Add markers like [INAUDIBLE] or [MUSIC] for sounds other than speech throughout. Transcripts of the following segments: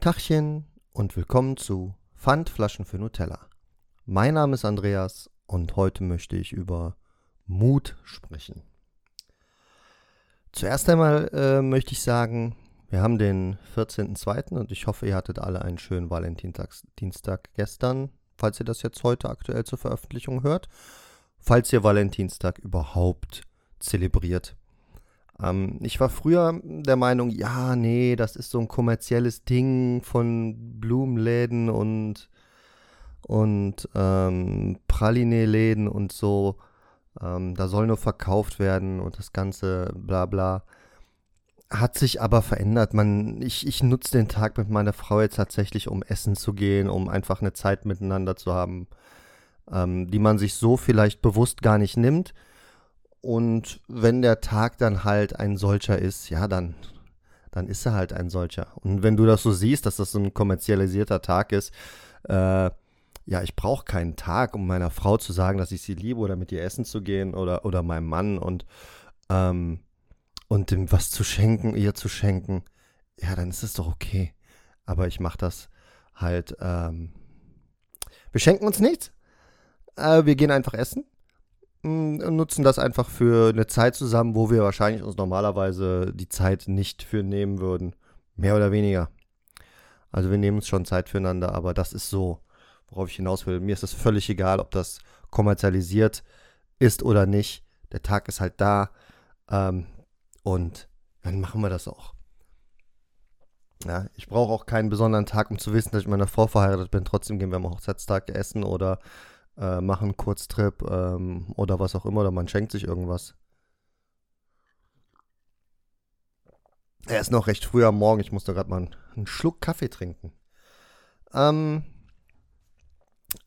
Tachchen und willkommen zu Pfandflaschen für Nutella. Mein Name ist Andreas und heute möchte ich über Mut sprechen. Zuerst einmal äh, möchte ich sagen, wir haben den 14.02. und ich hoffe, ihr hattet alle einen schönen Valentinstagsdienstag gestern, falls ihr das jetzt heute aktuell zur Veröffentlichung hört. Falls ihr Valentinstag überhaupt zelebriert. Ähm, ich war früher der Meinung, ja, nee, das ist so ein kommerzielles Ding von Blumenläden und, und ähm, Praline-Läden und so. Ähm, da soll nur verkauft werden und das Ganze, bla bla. Hat sich aber verändert. Man, ich, ich nutze den Tag mit meiner Frau jetzt tatsächlich, um essen zu gehen, um einfach eine Zeit miteinander zu haben, ähm, die man sich so vielleicht bewusst gar nicht nimmt. Und wenn der Tag dann halt ein solcher ist, ja, dann, dann ist er halt ein solcher. Und wenn du das so siehst, dass das so ein kommerzialisierter Tag ist, äh, ja, ich brauche keinen Tag, um meiner Frau zu sagen, dass ich sie liebe oder mit ihr essen zu gehen oder, oder meinem Mann und, ähm, und ihm was zu schenken, ihr zu schenken. Ja, dann ist es doch okay. Aber ich mache das halt, ähm, wir schenken uns nichts. Äh, wir gehen einfach essen nutzen das einfach für eine Zeit zusammen, wo wir wahrscheinlich uns normalerweise die Zeit nicht für nehmen würden. Mehr oder weniger. Also wir nehmen uns schon Zeit füreinander, aber das ist so, worauf ich hinaus will. Mir ist es völlig egal, ob das kommerzialisiert ist oder nicht. Der Tag ist halt da ähm, und dann machen wir das auch. Ja, ich brauche auch keinen besonderen Tag, um zu wissen, dass ich meiner Frau verheiratet bin. Trotzdem gehen wir am Hochzeitstag essen oder äh, machen Kurztrip ähm, oder was auch immer, oder man schenkt sich irgendwas. Er ist noch recht früh am Morgen, ich musste gerade mal einen, einen, Schluck Kaffee trinken. Ähm,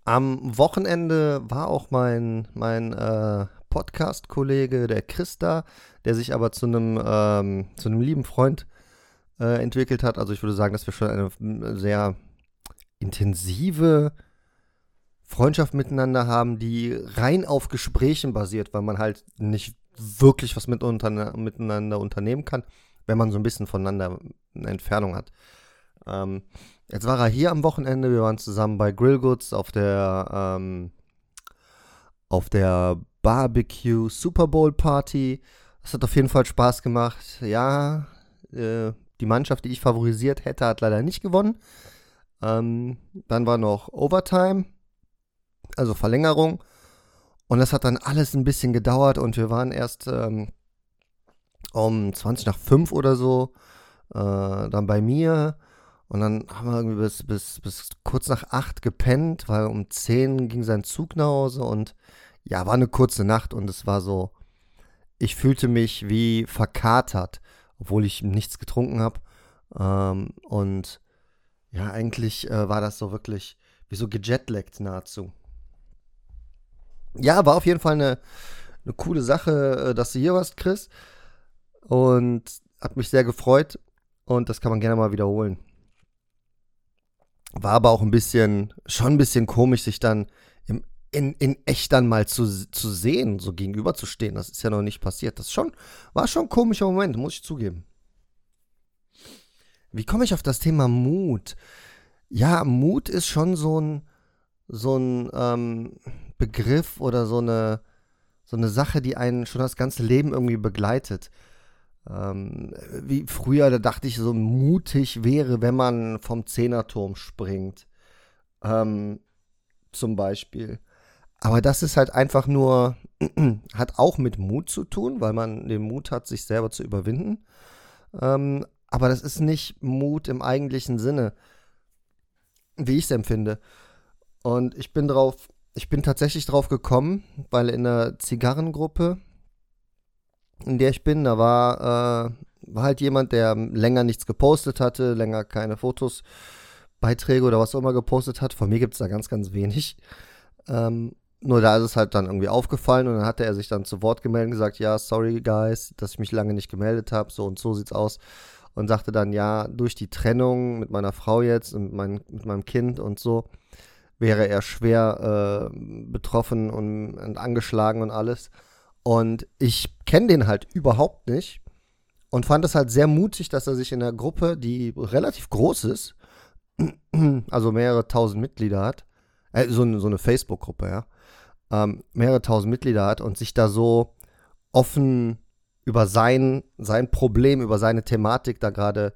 am Wochenende war auch mein, mein äh, Podcast-Kollege, der Christa, der sich aber zu einem, ähm, zu einem lieben Freund äh, entwickelt hat. Also ich würde sagen, dass wir schon eine sehr intensive Freundschaft miteinander haben, die rein auf Gesprächen basiert, weil man halt nicht wirklich was mit unter, miteinander unternehmen kann, wenn man so ein bisschen voneinander eine Entfernung hat. Ähm, jetzt war er hier am Wochenende, wir waren zusammen bei Grillgoods auf der ähm, auf der Barbecue Super Bowl Party. Das hat auf jeden Fall Spaß gemacht. Ja, äh, die Mannschaft, die ich favorisiert hätte, hat leider nicht gewonnen. Ähm, dann war noch Overtime also Verlängerung. Und das hat dann alles ein bisschen gedauert und wir waren erst ähm, um 20 nach 5 oder so äh, dann bei mir. Und dann haben wir irgendwie bis, bis, bis kurz nach 8 gepennt, weil um 10 ging sein Zug nach Hause und ja, war eine kurze Nacht und es war so, ich fühlte mich wie verkatert, obwohl ich nichts getrunken habe. Ähm, und ja, eigentlich äh, war das so wirklich wie so gejetlaggt nahezu ja, war auf jeden Fall eine, eine coole Sache, äh, dass du hier warst, Chris. Und hat mich sehr gefreut. Und das kann man gerne mal wiederholen. War aber auch ein bisschen, schon ein bisschen komisch, sich dann im, in, in echt dann mal zu, zu sehen, so gegenüberzustehen. Das ist ja noch nicht passiert. Das schon, war schon ein komischer Moment, muss ich zugeben. Wie komme ich auf das Thema Mut? Ja, Mut ist schon so ein, so ein, ähm, Begriff oder so eine, so eine Sache, die einen schon das ganze Leben irgendwie begleitet. Ähm, wie früher, da dachte ich, so mutig wäre, wenn man vom Zehnerturm springt. Ähm, zum Beispiel. Aber das ist halt einfach nur, [CLEARS THROAT] hat auch mit Mut zu tun, weil man den Mut hat, sich selber zu überwinden. Ähm, aber das ist nicht Mut im eigentlichen Sinne, wie ich es empfinde. Und ich bin drauf ich bin tatsächlich drauf gekommen, weil in der Zigarrengruppe, in der ich bin, da war, äh, war halt jemand, der länger nichts gepostet hatte, länger keine Fotos, Beiträge oder was auch immer gepostet hat. Von mir gibt es da ganz, ganz wenig. Ähm, nur da ist es halt dann irgendwie aufgefallen und dann hatte er sich dann zu Wort gemeldet und gesagt, ja, sorry guys, dass ich mich lange nicht gemeldet habe, so und so sieht's aus. Und sagte dann, ja, durch die Trennung mit meiner Frau jetzt und mein, mit meinem Kind und so, wäre er schwer äh, betroffen und, und, angeschlagen und alles. Und ich kenne den halt überhaupt nicht und fand es halt sehr mutig, dass er sich in der Gruppe, die relativ groß ist, [CLEARS THROAT] also mehrere tausend Mitglieder hat, äh, so, eine, so eine Facebook-Gruppe, ja, ähm, mehrere tausend Mitglieder hat und sich da so offen über sein, sein Problem, über seine Thematik da gerade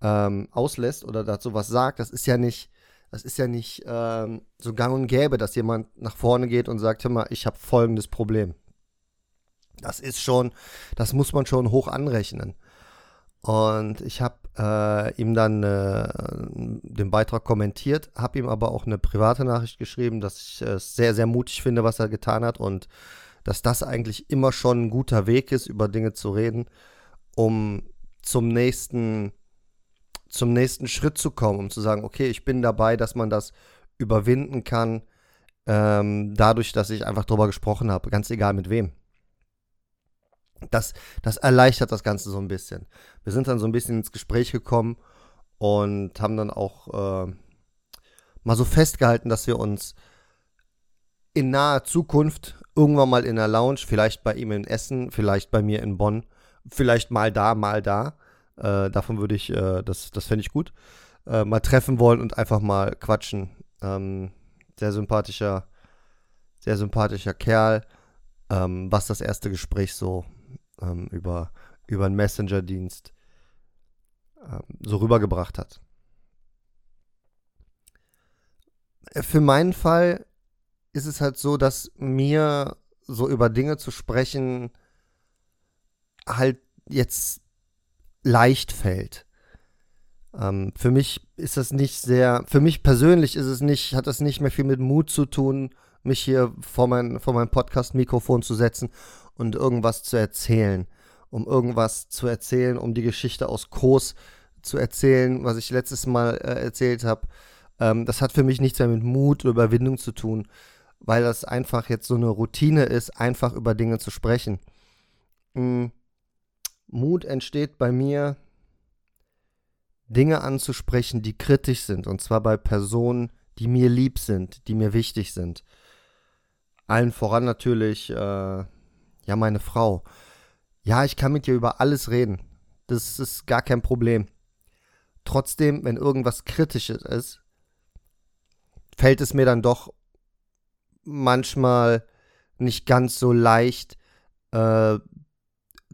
ähm, auslässt oder dazu was sagt, das ist ja nicht, das ist ja nicht ähm, so gang und gäbe, dass jemand nach vorne geht und sagt, hör mal, ich habe folgendes Problem. Das ist schon, das muss man schon hoch anrechnen. Und ich habe äh, ihm dann äh, den Beitrag kommentiert, habe ihm aber auch eine private Nachricht geschrieben, dass ich es äh, sehr, sehr mutig finde, was er getan hat und dass das eigentlich immer schon ein guter Weg ist, über Dinge zu reden, um zum nächsten, zum nächsten Schritt zu kommen, um zu sagen, okay, ich bin dabei, dass man das überwinden kann, ähm, dadurch, dass ich einfach drüber gesprochen habe, ganz egal mit wem. Das, das erleichtert das Ganze so ein bisschen. Wir sind dann so ein bisschen ins Gespräch gekommen und haben dann auch äh, mal so festgehalten, dass wir uns in naher Zukunft irgendwann mal in der Lounge, vielleicht bei ihm in Essen, vielleicht bei mir in Bonn, vielleicht mal da, mal da. Äh, davon würde ich, äh, das, das fände ich gut, äh, mal treffen wollen und einfach mal quatschen. Ähm, sehr sympathischer, sehr sympathischer Kerl, ähm, was das erste Gespräch so ähm, über, über einen Messenger-Dienst ähm, so rübergebracht hat. Für meinen Fall ist es halt so, dass mir so über Dinge zu sprechen halt jetzt leicht fällt. Ähm, für mich ist das nicht sehr, für mich persönlich ist es nicht, hat das nicht mehr viel mit Mut zu tun, mich hier vor mein, vor mein Podcast-Mikrofon zu setzen und irgendwas zu erzählen. Um irgendwas zu erzählen, um die Geschichte aus Kurs zu erzählen, was ich letztes Mal äh, erzählt habe. Ähm, das hat für mich nichts mehr mit Mut oder Überwindung zu tun, weil das einfach jetzt so eine Routine ist, einfach über Dinge zu sprechen. Mhm. Mut entsteht bei mir, Dinge anzusprechen, die kritisch sind, und zwar bei Personen, die mir lieb sind, die mir wichtig sind. Allen voran natürlich äh, ja, meine Frau. Ja, ich kann mit dir über alles reden. Das ist gar kein Problem. Trotzdem, wenn irgendwas Kritisches ist, fällt es mir dann doch manchmal nicht ganz so leicht, äh,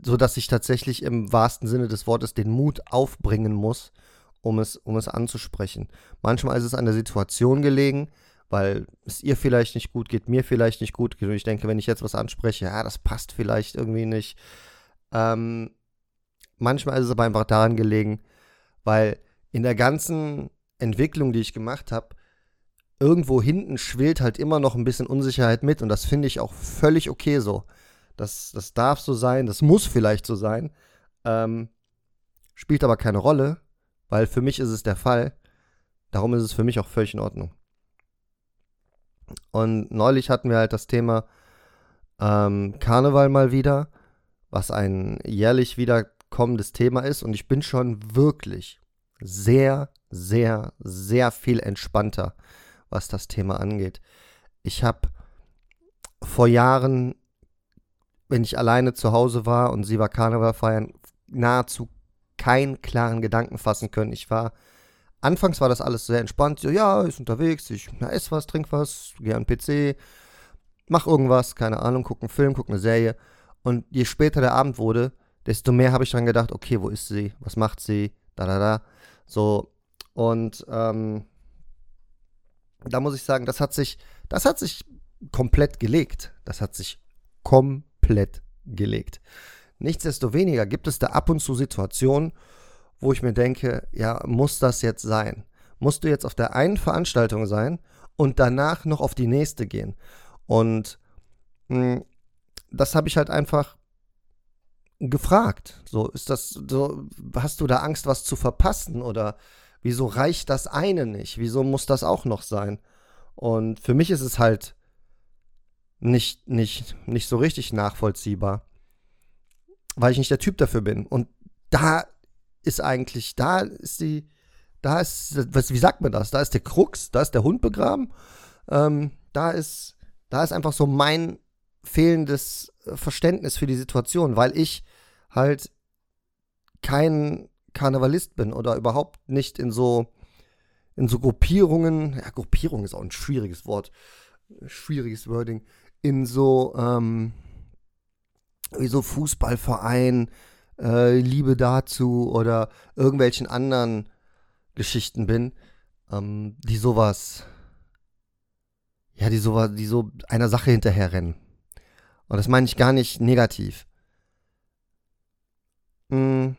so dass ich tatsächlich im wahrsten Sinne des Wortes den Mut aufbringen muss, um es, um es anzusprechen. Manchmal ist es an der Situation gelegen, weil es ihr vielleicht nicht gut geht, mir vielleicht nicht gut geht. Und ich denke, wenn ich jetzt was anspreche, ja, das passt vielleicht irgendwie nicht. Ähm, manchmal ist es aber einfach daran gelegen, weil in der ganzen Entwicklung, die ich gemacht habe, irgendwo hinten schwillt halt immer noch ein bisschen Unsicherheit mit und das finde ich auch völlig okay so. Das, das darf so sein, das muss vielleicht so sein. Ähm, spielt aber keine Rolle, weil für mich ist es der Fall. Darum ist es für mich auch völlig in Ordnung. Und neulich hatten wir halt das Thema ähm, Karneval mal wieder, was ein jährlich wiederkommendes Thema ist. Und ich bin schon wirklich sehr, sehr, sehr viel entspannter, was das Thema angeht. Ich habe vor Jahren, wenn ich alleine zu Hause war und sie war Karneval feiern, nahezu keinen klaren Gedanken fassen können. Ich war Anfangs war das alles sehr entspannt. So, ja, ist unterwegs, ich na, ess was, trink was, gehe an den PC, mach irgendwas, keine Ahnung, guck einen Film, guck eine Serie. Und je später der Abend wurde, desto mehr habe ich dran gedacht, okay, wo ist sie? Was macht sie? Da, da, da. So. Und ähm, da muss ich sagen, das hat sich, das hat sich komplett gelegt. Das hat sich komplett gelegt. Nichtsdestoweniger gibt es da ab und zu Situationen, wo ich mir denke, ja, muss das jetzt sein? Musst du jetzt auf der einen Veranstaltung sein und danach noch auf die nächste gehen? Und mh, hm, das habe ich halt einfach gefragt. So, ist das so, hast du da Angst, was zu verpassen? Oder wieso reicht das eine nicht? Wieso muss das auch noch sein? Und für mich ist es halt nicht, nicht, nicht so richtig nachvollziehbar, weil ich nicht der Typ dafür bin. Und da ist eigentlich, da ist die, da ist, was, wie sagt man das? Da ist der Krux, da ist der Hund begraben. Ähm, da ist, da ist einfach so mein fehlendes Verständnis für die Situation, weil ich halt kein Karnevalist bin oder überhaupt nicht in so in so Gruppierungen, ja, Gruppierung ist auch ein schwieriges Wort, schwieriges Wording, in so, ähm, wie so Fußballverein, äh, Liebe dazu oder irgendwelchen anderen Geschichten bin, ähm, die sowas, ja, die sowas, die so einer Sache hinterherrennen. Und das meine ich gar nicht negativ. Mhm.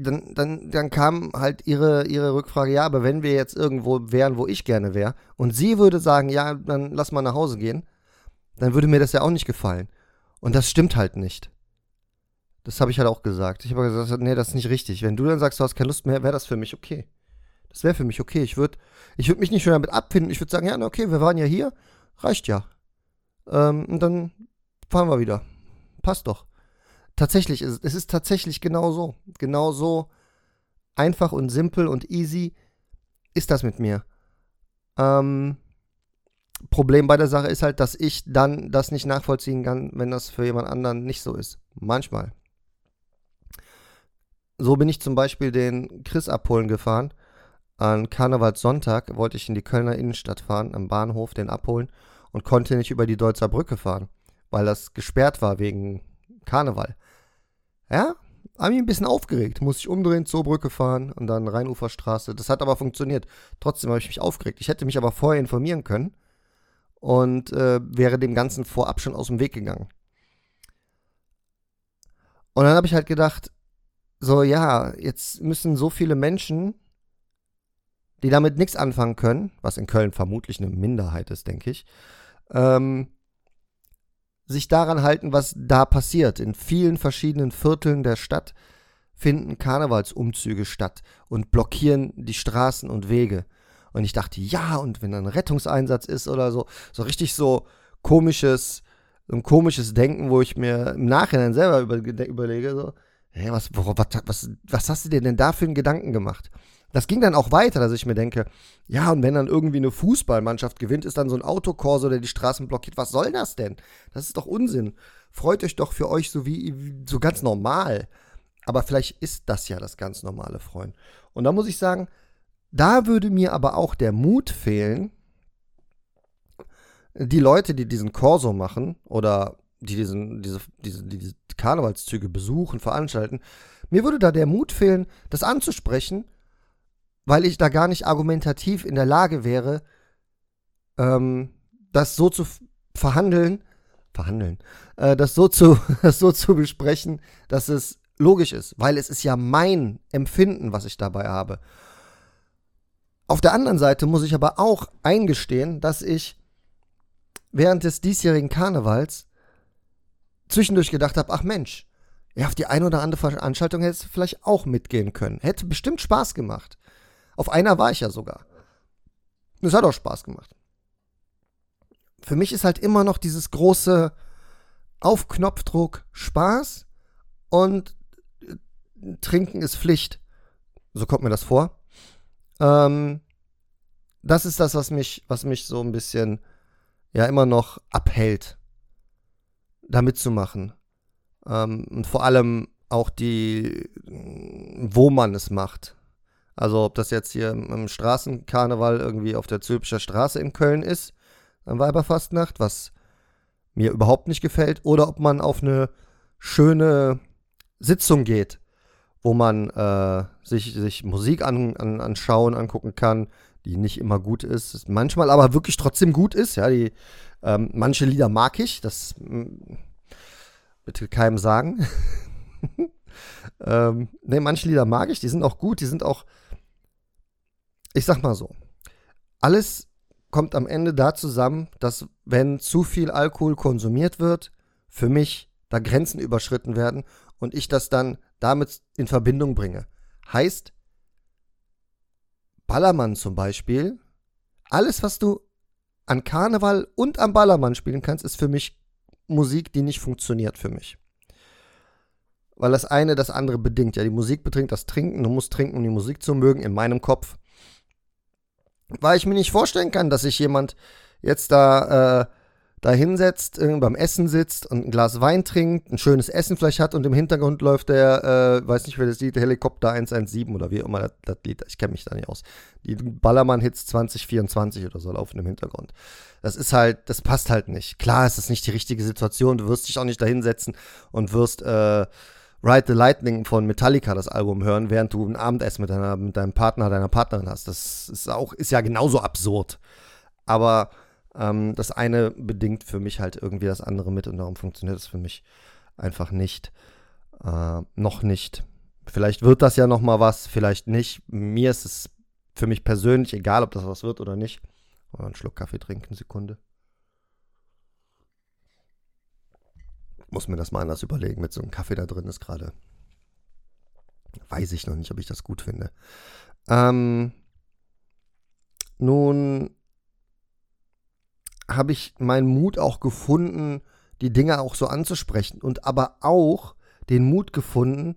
Dann, dann, dann kam halt ihre, ihre Rückfrage, ja, aber wenn wir jetzt irgendwo wären, wo ich gerne wäre, und sie würde sagen, ja, dann lass mal nach Hause gehen, dann würde mir das ja auch nicht gefallen. Und das stimmt halt nicht. Das habe ich halt auch gesagt. Ich habe gesagt, nee, das ist nicht richtig. Wenn du dann sagst, du hast keine Lust mehr, wäre das für mich okay. Das wäre für mich okay. Ich würde ich würd mich nicht schon damit abfinden. Ich würde sagen, ja, okay, wir waren ja hier. Reicht ja. Ähm, und dann fahren wir wieder. Passt doch. Tatsächlich, es, es ist tatsächlich genau so. Genau so einfach und simpel und easy ist das mit mir. Ähm, Problem bei der Sache ist halt, dass ich dann das nicht nachvollziehen kann, wenn das für jemand anderen nicht so ist. Manchmal. So bin ich zum Beispiel den Chris abholen gefahren. An Karnevalssonntag wollte ich in die Kölner Innenstadt fahren, am Bahnhof den abholen und konnte nicht über die Deutzer Brücke fahren, weil das gesperrt war wegen Karneval. Ja, habe mich ein bisschen aufgeregt. Muss ich umdrehen zur Brücke fahren und dann Rheinuferstraße. Das hat aber funktioniert. Trotzdem habe ich mich aufgeregt. Ich hätte mich aber vorher informieren können und äh, wäre dem Ganzen vorab schon aus dem Weg gegangen. Und dann habe ich halt gedacht, so ja, jetzt müssen so viele Menschen, die damit nichts anfangen können, was in Köln vermutlich eine Minderheit ist, denke ich, ähm, sich daran halten, was da passiert. In vielen verschiedenen Vierteln der Stadt finden Karnevalsumzüge statt und blockieren die Straßen und Wege. Und ich dachte, ja, und wenn ein Rettungseinsatz ist oder so, so richtig so komisches, ein komisches Denken, wo ich mir im Nachhinein selber über, überlege, so, hey, was, was, was, was hast du dir denn da für einen Gedanken gemacht? Das ging dann auch weiter, dass ich mir denke, ja, und wenn dann irgendwie eine Fußballmannschaft gewinnt, ist dann so ein Autokorso, der die Straßen blockiert. Was soll das denn? Das ist doch Unsinn. Freut euch doch für euch so wie so ganz normal. Aber vielleicht ist das ja das ganz normale Freuen. Und da muss ich sagen, da würde mir aber auch der Mut fehlen, die Leute, die diesen Corso machen oder die diesen, diese, diese, diese Karnevalszüge besuchen, veranstalten, mir würde da der Mut fehlen, das anzusprechen, weil ich da gar nicht argumentativ in der Lage wäre, ähm, das so zu verhandeln, verhandeln, äh, das, so zu, [LAUGHS] das so zu besprechen, dass es logisch ist, weil es ist ja mein Empfinden, was ich dabei habe. Auf der anderen Seite muss ich aber auch eingestehen, dass ich während des diesjährigen Karnevals zwischendurch gedacht habe, ach Mensch, ja, auf die eine oder andere Veranstaltung hätte es vielleicht auch mitgehen können. Hätte bestimmt Spaß gemacht. Auf einer war ich ja sogar. Es hat auch Spaß gemacht. Für mich ist halt immer noch dieses große auf Knopfdruck Spaß und äh, Trinken ist Pflicht. So kommt mir das vor. Ähm, das ist das, was mich, was mich so ein bisschen ja immer noch abhält, da mitzumachen. Ähm, und vor allem auch die, wo man es macht. Also ob das jetzt hier im Straßenkarneval irgendwie auf der Zülpischer Straße in Köln ist, am Weiberfastnacht, was mir überhaupt nicht gefällt, oder ob man auf eine schöne Sitzung geht wo man äh, sich, sich Musik an, an, anschauen, angucken kann, die nicht immer gut ist, manchmal aber wirklich trotzdem gut ist. Ja, die, ähm, manche Lieder mag ich, das mm, bitte keinem sagen. [LAUGHS] ähm, ne, manche Lieder mag ich, die sind auch gut, die sind auch, ich sag mal so, alles kommt am Ende da zusammen, dass wenn zu viel Alkohol konsumiert wird, für mich da Grenzen überschritten werden und ich das dann damit in Verbindung bringe. Heißt, Ballermann zum Beispiel, alles, was du an Karneval und am Ballermann spielen kannst, ist für mich Musik, die nicht funktioniert für mich. Weil das eine das andere bedingt. Ja, die Musik bedingt das Trinken. Du musst trinken, um die Musik zu mögen, in meinem Kopf. Weil ich mir nicht vorstellen kann, dass sich jemand jetzt da äh, da hinsetzt, beim Essen sitzt und ein Glas Wein trinkt, ein schönes Essen vielleicht hat und im Hintergrund läuft der, äh, weiß nicht, wer das Lied, Helikopter 117 oder wie immer das, das Lied, ich kenne mich da nicht aus. Die Ballermann-Hits 2024 oder so laufen im Hintergrund. Das ist halt, das passt halt nicht. Klar ist das nicht die richtige Situation, du wirst dich auch nicht da hinsetzen und wirst, äh, Ride the Lightning von Metallica das Album hören, während du ein Abendessen mit, deiner, mit deinem Partner, deiner Partnerin hast. Das ist auch, ist ja genauso absurd. Aber ähm, das eine bedingt für mich halt irgendwie das andere mit und darum funktioniert es für mich einfach nicht. Äh, noch nicht. Vielleicht wird das ja noch mal was, vielleicht nicht. Mir ist es für mich persönlich egal, ob das was wird oder nicht. Oder einen Schluck Kaffee trinken, Sekunde. Muss mir das mal anders überlegen. Mit so einem Kaffee da drin ist gerade. Weiß ich noch nicht, ob ich das gut finde. Ähm, nun habe ich meinen Mut auch gefunden, die Dinge auch so anzusprechen und aber auch den Mut gefunden,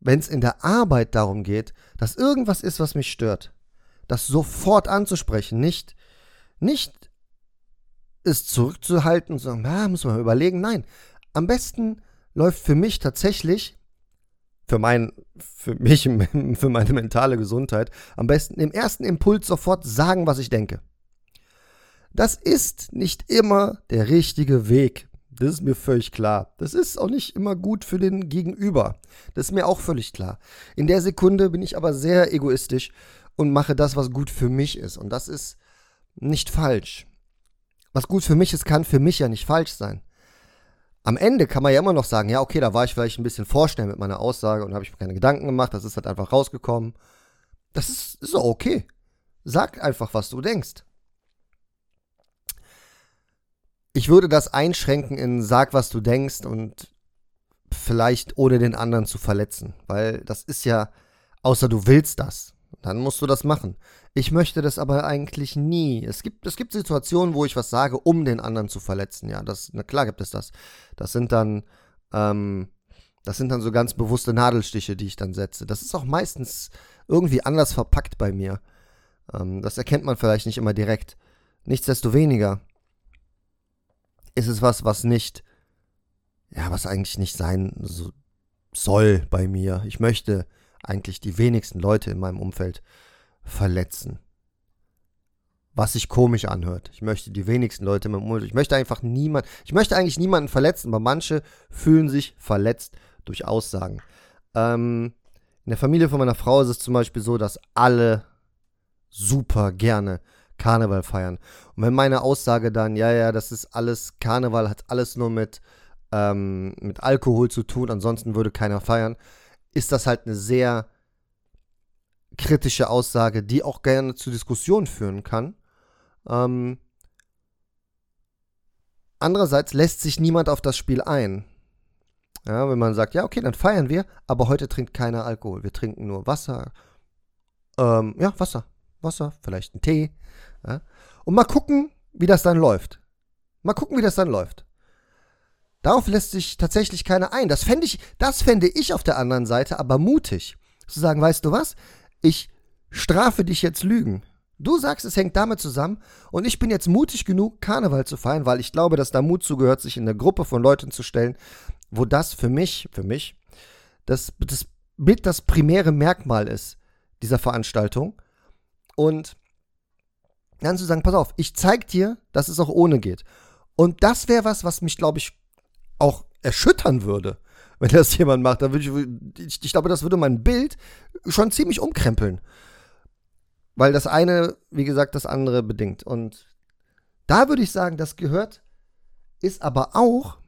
wenn es in der Arbeit darum geht, dass irgendwas ist, was mich stört, das sofort anzusprechen, nicht, nicht es zurückzuhalten und zu sagen, na, muss man überlegen. Nein, am besten läuft für mich tatsächlich, für, mein, für mich, [LAUGHS] für meine mentale Gesundheit, am besten im ersten Impuls sofort sagen, was ich denke. Das ist nicht immer der richtige Weg. Das ist mir völlig klar. Das ist auch nicht immer gut für den Gegenüber. Das ist mir auch völlig klar. In der Sekunde bin ich aber sehr egoistisch und mache das, was gut für mich ist. Und das ist nicht falsch. Was gut für mich ist, kann für mich ja nicht falsch sein. Am Ende kann man ja immer noch sagen, ja, okay, da war ich vielleicht ein bisschen vorschnell mit meiner Aussage und habe ich mir keine Gedanken gemacht, das ist halt einfach rausgekommen. Das ist, auch okay. Sag einfach, was du denkst ich würde das einschränken in sag, was du denkst und vielleicht ohne den anderen zu verletzen, weil das ist ja, außer du willst das, dann musst du das machen. Ich möchte das aber eigentlich nie. Es gibt, es gibt Situationen, wo ich was sage, um den anderen zu verletzen. Ja, das, na klar gibt es das. Das sind dann, ähm, das sind dann so ganz bewusste Nadelstiche, die ich dann setze. Das ist auch meistens irgendwie anders verpackt bei mir. Ähm, das erkennt man vielleicht nicht immer direkt. Nichtsdestoweniger ist es was, was nicht, ja, was eigentlich nicht sein so, soll bei mir. Ich möchte eigentlich die wenigsten Leute in meinem Umfeld verletzen. Was sich komisch anhört. Ich möchte die wenigsten Leute meinem Umfeld. Ich möchte einfach niemand, ich möchte eigentlich niemanden verletzen, aber manche fühlen sich verletzt durch Aussagen. Ähm, in der Familie von meiner Frau ist es zum Beispiel so, dass alle super gerne Karneval feiern. Und wenn meine Aussage dann, ja, ja, das ist alles, Karneval hat alles nur mit, ähm, mit Alkohol zu tun, ansonsten würde keiner feiern, ist das halt eine sehr kritische Aussage, die auch gerne zu Diskussionen führen kann. Ähm, andererseits lässt sich niemand auf das Spiel ein. Ja, wenn man sagt, ja, okay, dann feiern wir, aber heute trinkt keiner Alkohol. Wir trinken nur Wasser. Ähm, ja, Wasser. Wasser, vielleicht einen Tee. Ja? Und mal gucken, wie das dann läuft. Mal gucken, wie das dann läuft. Darauf lässt sich tatsächlich keiner ein. Das fände ich, das fände ich auf der anderen Seite aber mutig. Zu sagen, weißt du was? Ich strafe dich jetzt Lügen. Du sagst, es hängt damit zusammen und ich bin jetzt mutig genug, Karneval zu feiern, weil ich glaube, dass da Mut zugehört, sich in eine Gruppe von Leuten zu stellen, wo das für mich, für mich, das, das mit das primäre Merkmal ist dieser Veranstaltung. Und dann zu sagen, pass auf, ich zeig dir, dass es auch ohne geht. Und das wäre was, was mich, glaube ich, auch erschüttern würde, wenn das jemand macht. Da würde ich, ich, ich glaube, das würde mein Bild schon ziemlich umkrempeln. Weil das eine, wie gesagt, das andere bedingt. Und da würde ich sagen, das gehört, ist aber auch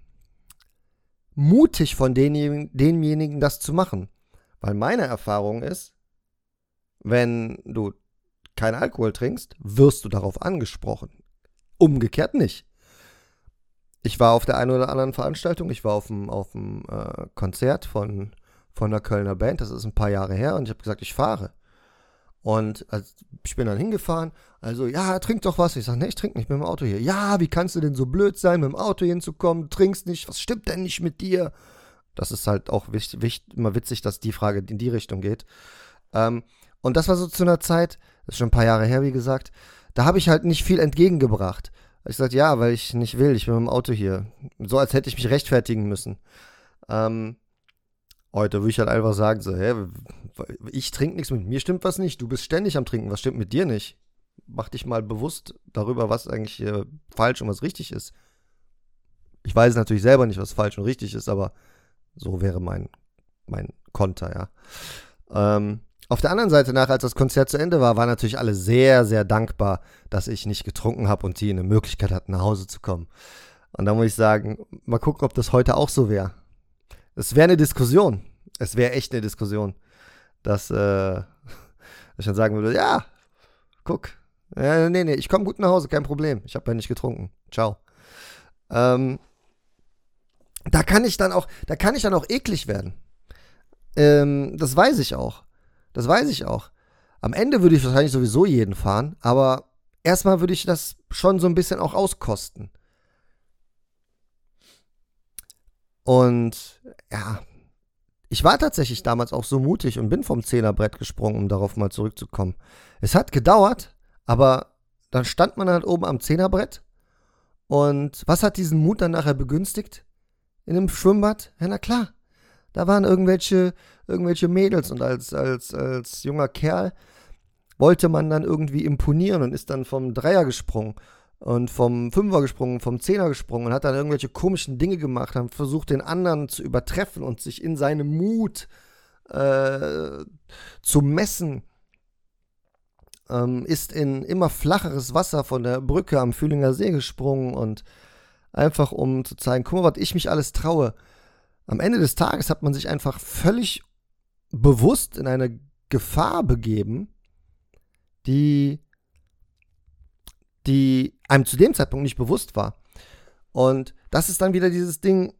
mutig von denjenigen, denjenigen das zu machen. Weil meine Erfahrung ist, wenn du keinen Alkohol trinkst, wirst du darauf angesprochen. Umgekehrt nicht. Ich war auf der einen oder anderen Veranstaltung, ich war auf dem, auf dem äh, Konzert von, von einer Kölner Band, das ist ein paar Jahre her, und ich habe gesagt, ich fahre. Und also, ich bin dann hingefahren, also, ja, trink doch was. Ich sage, nee, ich trinke nicht mit dem Auto hier. Ja, wie kannst du denn so blöd sein, mit dem Auto hinzukommen? Du trinkst nicht, was stimmt denn nicht mit dir? Das ist halt auch wichtig, wichtig, immer witzig, dass die Frage in die Richtung geht. Ähm, und das war so zu einer Zeit, das ist schon ein paar Jahre her, wie gesagt, da habe ich halt nicht viel entgegengebracht, Ich sagte, ja, weil ich nicht will, ich bin mit dem Auto hier. So als hätte ich mich rechtfertigen müssen. Ähm, heute würde ich halt einfach sagen, so, hä, ich trinke nichts, mit mir stimmt was nicht. Du bist ständig am Trinken, was stimmt mit dir nicht? Mach dich mal bewusst darüber, was eigentlich äh, falsch und was richtig ist. Ich weiß natürlich selber nicht, was falsch und richtig ist, aber so wäre mein, mein Konter, ja. Ähm, auf der anderen Seite nach, als das Konzert zu Ende war, waren natürlich alle sehr, sehr dankbar, dass ich nicht getrunken habe und die eine Möglichkeit hatten, nach Hause zu kommen. Und da muss ich sagen, mal gucken, ob das heute auch so wäre. Es wäre eine Diskussion. Es wäre echt eine Diskussion. Dass, äh, [LAUGHS] ich dann sagen würde, ja, guck. Äh, nee, nee, ich komme gut nach Hause, kein Problem. Ich habe ja nicht getrunken. Ciao. Ähm, da kann ich dann auch, da kann ich dann auch eklig werden. Ähm, das weiß ich auch. Das weiß ich auch. Am Ende würde ich wahrscheinlich sowieso jeden fahren, aber erstmal würde ich das schon so ein bisschen auch auskosten. Und ja, ich war tatsächlich damals auch so mutig und bin vom Zehnerbrett gesprungen, um darauf mal zurückzukommen. Es hat gedauert, aber dann stand man halt oben am Zehnerbrett. Und was hat diesen Mut dann nachher begünstigt? In einem Schwimmbad? Ja, na klar. Da waren irgendwelche, irgendwelche Mädels und als, als, als junger Kerl wollte man dann irgendwie imponieren und ist dann vom Dreier gesprungen und vom Fünfer gesprungen, vom Zehner gesprungen und hat dann irgendwelche komischen Dinge gemacht, hat versucht, den anderen zu übertreffen und sich in seinem Mut äh, zu messen. Ähm, ist in immer flacheres Wasser von der Brücke am Fühlinger See gesprungen und einfach um zu zeigen, guck mal, was ich mich alles traue am Ende des Tages hat man sich einfach völlig bewusst in eine Gefahr begeben, die, die einem zu dem Zeitpunkt nicht bewusst war. Und das ist dann wieder dieses Ding,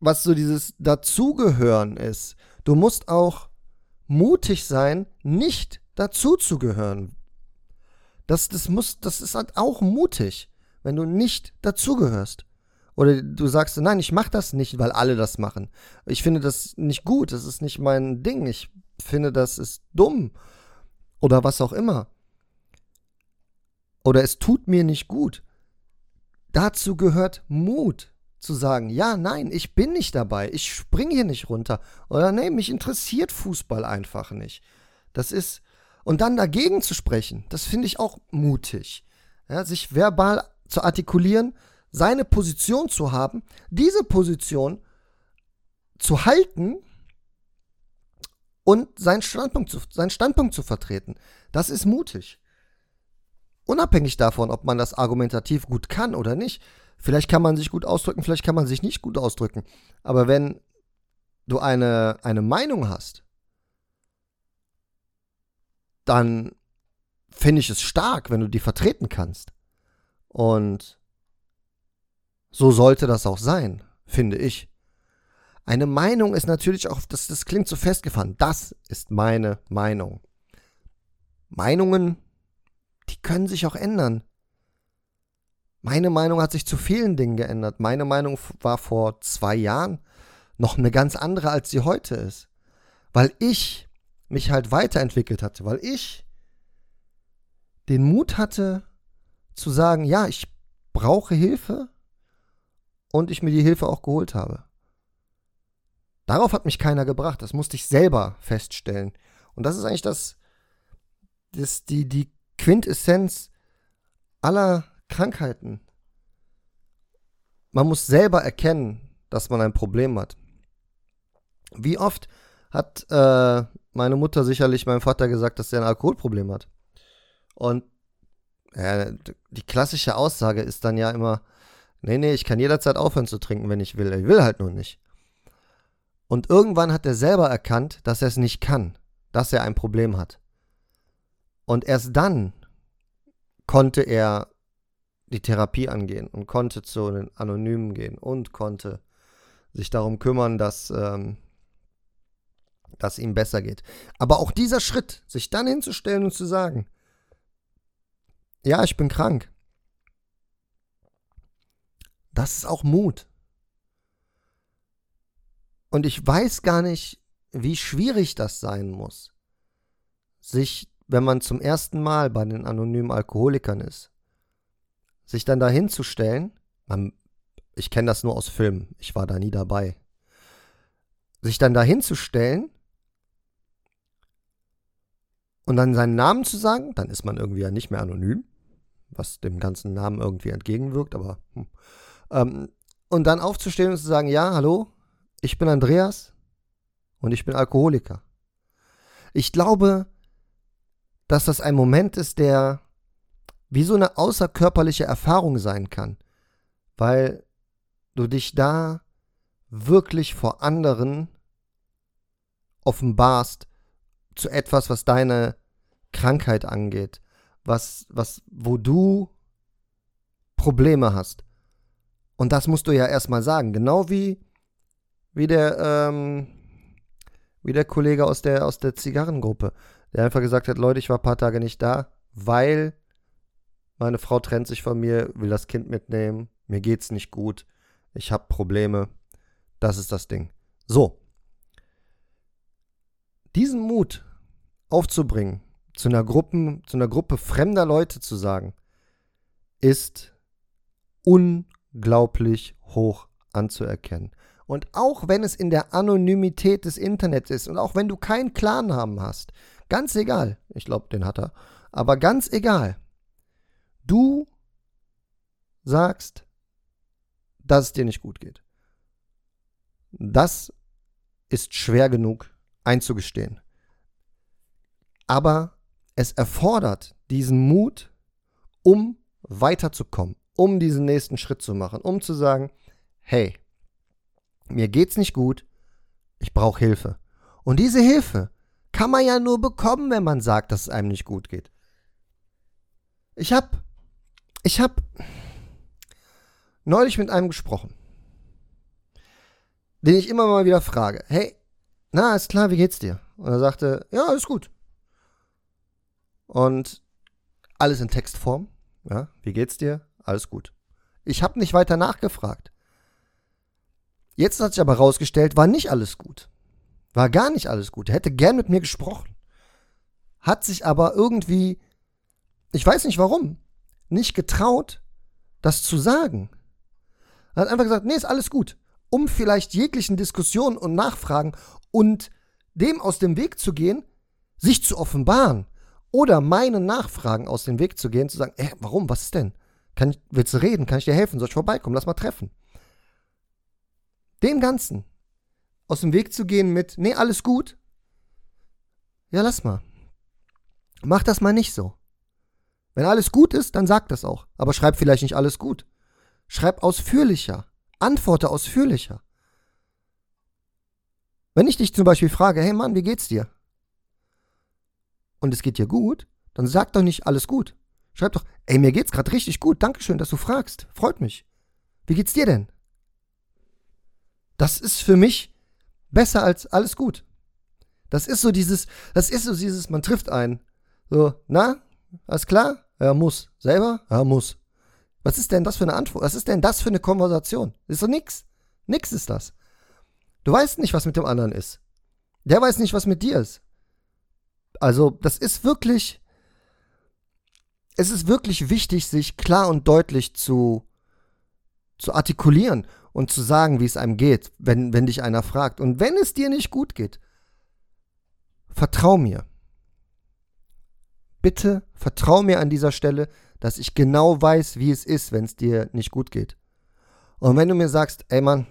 was so dieses Dazugehören ist. Du musst auch mutig sein, nicht dazuzugehören. Das, das, muss, das ist halt auch mutig, wenn du nicht dazugehörst. Oder du sagst, nein, ich mache das nicht, weil alle das machen. Ich finde das nicht gut, das ist nicht mein Ding. Ich finde, das ist dumm. Oder was auch immer. Oder es tut mir nicht gut. Dazu gehört Mut zu sagen, ja, nein, ich bin nicht dabei, ich springe hier nicht runter. Oder nee, mich interessiert Fußball einfach nicht. Das ist, und dann dagegen zu sprechen, das finde ich auch mutig. Ja, sich verbal zu artikulieren, seine Position zu haben, diese Position zu halten und seinen Standpunkt zu, seinen Standpunkt zu vertreten. Das ist mutig. Unabhängig davon, ob man das argumentativ gut kann oder nicht. Vielleicht kann man sich gut ausdrücken, vielleicht kann man sich nicht gut ausdrücken. Aber wenn du eine, eine Meinung hast, dann finde ich es stark, wenn du die vertreten kannst. Und so sollte das auch sein, finde ich. Eine Meinung ist natürlich auch, das, das klingt so festgefahren. Das ist meine Meinung. Meinungen, die können sich auch ändern. Meine Meinung hat sich zu vielen Dingen geändert. Meine Meinung war vor zwei Jahren noch eine ganz andere, als sie heute ist. Weil ich mich halt weiterentwickelt hatte, weil ich den Mut hatte zu sagen, ja, ich brauche Hilfe, und ich mir die Hilfe auch geholt habe. Darauf hat mich keiner gebracht, das musste ich selber feststellen. Und das ist eigentlich das, das die, die Quintessenz aller Krankheiten. Man muss selber erkennen, dass man ein Problem hat. Wie oft hat äh, meine Mutter sicherlich meinem Vater gesagt, dass er ein Alkoholproblem hat? Und ja, die klassische Aussage ist dann ja immer, Nee, nee, ich kann jederzeit aufhören zu trinken, wenn ich will. Ich will halt nur nicht. Und irgendwann hat er selber erkannt, dass er es nicht kann, dass er ein Problem hat. Und erst dann konnte er die Therapie angehen und konnte zu den Anonymen gehen und konnte sich darum kümmern, dass, ähm, dass ihm besser geht. Aber auch dieser Schritt, sich dann hinzustellen und zu sagen, ja, ich bin krank, das ist auch Mut. Und ich weiß gar nicht, wie schwierig das sein muss, sich, wenn man zum ersten Mal bei den anonymen Alkoholikern ist, sich dann dahin zu stellen, ich kenne das nur aus Filmen, ich war da nie dabei, sich dann dahin zu stellen und dann seinen Namen zu sagen, dann ist man irgendwie ja nicht mehr anonym, was dem ganzen Namen irgendwie entgegenwirkt, aber hm. Ähm, und dann aufzustehen und zu sagen, ja, hallo, ich bin Andreas und ich bin Alkoholiker. Ich glaube, dass das ein Moment ist, der wie so eine außerkörperliche Erfahrung sein kann, weil du dich da wirklich vor anderen offenbarst zu etwas, was deine Krankheit angeht, was, was, wo du Probleme hast. Und das musst du ja erstmal sagen. Genau wie, wie der, ähm, wie der Kollege aus der, aus der Zigarrengruppe, der einfach gesagt hat, Leute, ich war ein paar Tage nicht da, weil meine Frau trennt sich von mir, will das Kind mitnehmen, mir geht's nicht gut, ich habe Probleme. Das ist das Ding. So. Diesen Mut aufzubringen, zu einer Gruppe, zu einer Gruppe fremder Leute zu sagen, ist unglaublich hoch anzuerkennen. Und auch wenn es in der Anonymität des Internets ist und auch wenn du keinen Clannamen hast, ganz egal, ich glaube, den hat er, aber ganz egal, du sagst, dass es dir nicht gut geht. Das ist schwer genug einzugestehen. Aber es erfordert diesen Mut, um weiterzukommen, um diesen nächsten Schritt zu machen, um zu sagen, hey, mir geht's nicht gut, ich brauche Hilfe. Und diese Hilfe kann man ja nur bekommen, wenn man sagt, dass es einem nicht gut geht. Ich hab ich habe neulich mit einem gesprochen, den ich immer mal wieder frage, hey, na, ist klar, wie geht's dir? Und er sagte, ja, alles gut. Und alles in Textform, ja, wie geht's dir? Alles gut. Ich habe nicht weiter nachgefragt. Jetzt hat sich aber rausgestellt, war nicht alles gut. War gar nicht alles gut. Er hätte gern mit mir gesprochen. Hat sich aber irgendwie, ich weiß nicht warum, nicht getraut, das zu sagen. Er hat einfach gesagt, nee, ist alles gut. Um vielleicht jeglichen Diskussionen und Nachfragen und dem aus dem Weg zu gehen, sich zu offenbaren oder meinen Nachfragen aus dem Weg zu gehen, zu sagen, ey, warum, was ist denn? Kann ich, willst du reden? Kann ich dir helfen? Soll ich vorbeikommen? Lass mal treffen. Dem Ganzen aus dem Weg zu gehen mit, nee, alles gut. Ja, lass mal. Mach das mal nicht so. Wenn alles gut ist, dann sag das auch. Aber schreib vielleicht nicht alles gut. Schreib ausführlicher. Antworte ausführlicher. Wenn ich dich zum Beispiel frage, hey Mann, wie geht's dir? Und es geht dir gut, dann sag doch nicht alles gut. Schreib doch, ey, mir geht's gerade richtig gut. Dankeschön, dass du fragst. Freut mich. Wie geht's dir denn? Das ist für mich besser als alles gut. Das ist so dieses, das ist so dieses, man trifft einen. So, na, alles klar? Ja, muss. Selber? Ja, muss. Was ist denn das für eine Antwort? Was ist denn das für eine Konversation? ist doch nix. Nix ist das. Du weißt nicht, was mit dem anderen ist. Der weiß nicht, was mit dir ist. Also, das ist wirklich. Es ist wirklich wichtig, sich klar und deutlich zu, zu artikulieren und zu sagen, wie es einem geht, wenn, wenn dich einer fragt. Und wenn es dir nicht gut geht, vertrau mir bitte vertrau mir an dieser Stelle, dass ich genau weiß, wie es ist, wenn es dir nicht gut geht. Und wenn du mir sagst, ey Mann,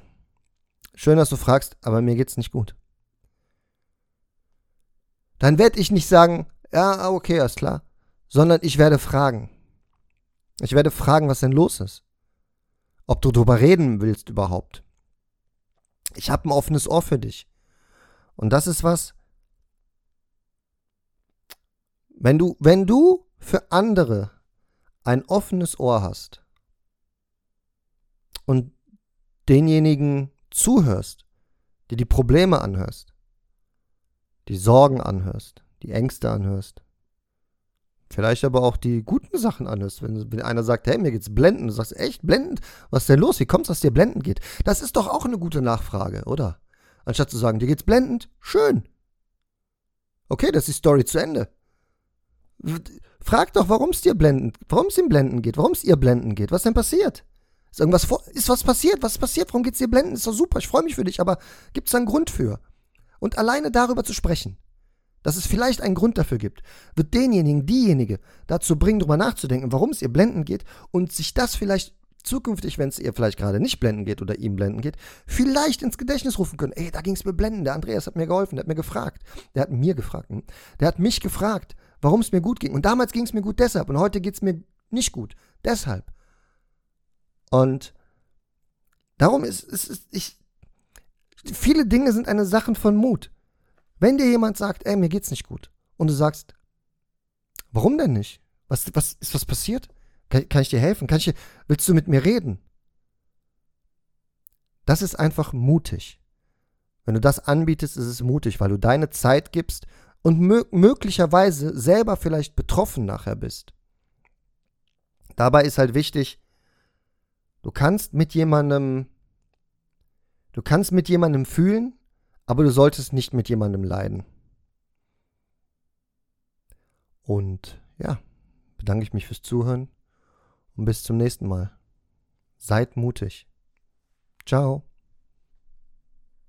schön, dass du fragst, aber mir geht's nicht gut. Dann werde ich nicht sagen, ja, okay, alles klar, sondern ich werde fragen. Ich werde fragen, was denn los ist. Ob du drüber reden willst überhaupt. Ich habe ein offenes Ohr für dich. Und das ist was, wenn du, wenn du für andere ein offenes Ohr hast und denjenigen zuhörst, die die Probleme anhörst, die Sorgen anhörst, die Ängste anhörst, vielleicht aber auch die guten Sachen anhörst, wenn, wenn einer sagt, hey, mir geht's blendend, du sagst, echt blendend, was ist denn los, wie kommt's, dass dir blendend geht? Das ist doch auch eine gute Nachfrage, oder? Anstatt zu sagen, dir geht's blendend, schön. Okay, das ist die Story zu Ende. Frag doch, warum es dir blenden, warum es ihm blenden geht, warum es ihr blenden geht. Was denn passiert? Ist irgendwas vor, ist was passiert? Was ist passiert? Warum geht's dir blenden? Ist doch super, ich freue mich für dich, aber gibt es einen Grund für? Und alleine darüber zu sprechen, dass es vielleicht einen Grund dafür gibt, wird denjenigen, diejenige dazu bringen, darüber nachzudenken, warum es ihr blenden geht und sich das vielleicht zukünftig, wenn es ihr vielleicht gerade nicht blenden geht oder ihm blenden geht, vielleicht ins Gedächtnis rufen können. Ey, da ging es mir blenden. Der Andreas hat mir geholfen, der hat mir gefragt. Der hat mir gefragt. Hm? Der hat mich gefragt, warum es mir gut ging. Und damals ging es mir gut deshalb und heute geht es mir nicht gut. Deshalb. Und darum ist, ist, ist ich. Viele Dinge sind eine Sache von Mut. Wenn dir jemand sagt, ey, mir geht's nicht gut, und du sagst, warum denn nicht? Was, was ist was passiert? Kann, kann ich dir helfen? Kann ich willst du mit mir reden? Das ist einfach mutig. Wenn du das anbietest, ist es mutig, weil du deine Zeit gibst und mö möglicherweise selber vielleicht betroffen nachher bist. Dabei ist halt wichtig, du kannst mit jemandem, du kannst mit jemandem fühlen, aber du solltest nicht mit jemandem leiden. Und ja, bedanke ich mich fürs Zuhören und bis zum nächsten Mal. Seid mutig. Ciao.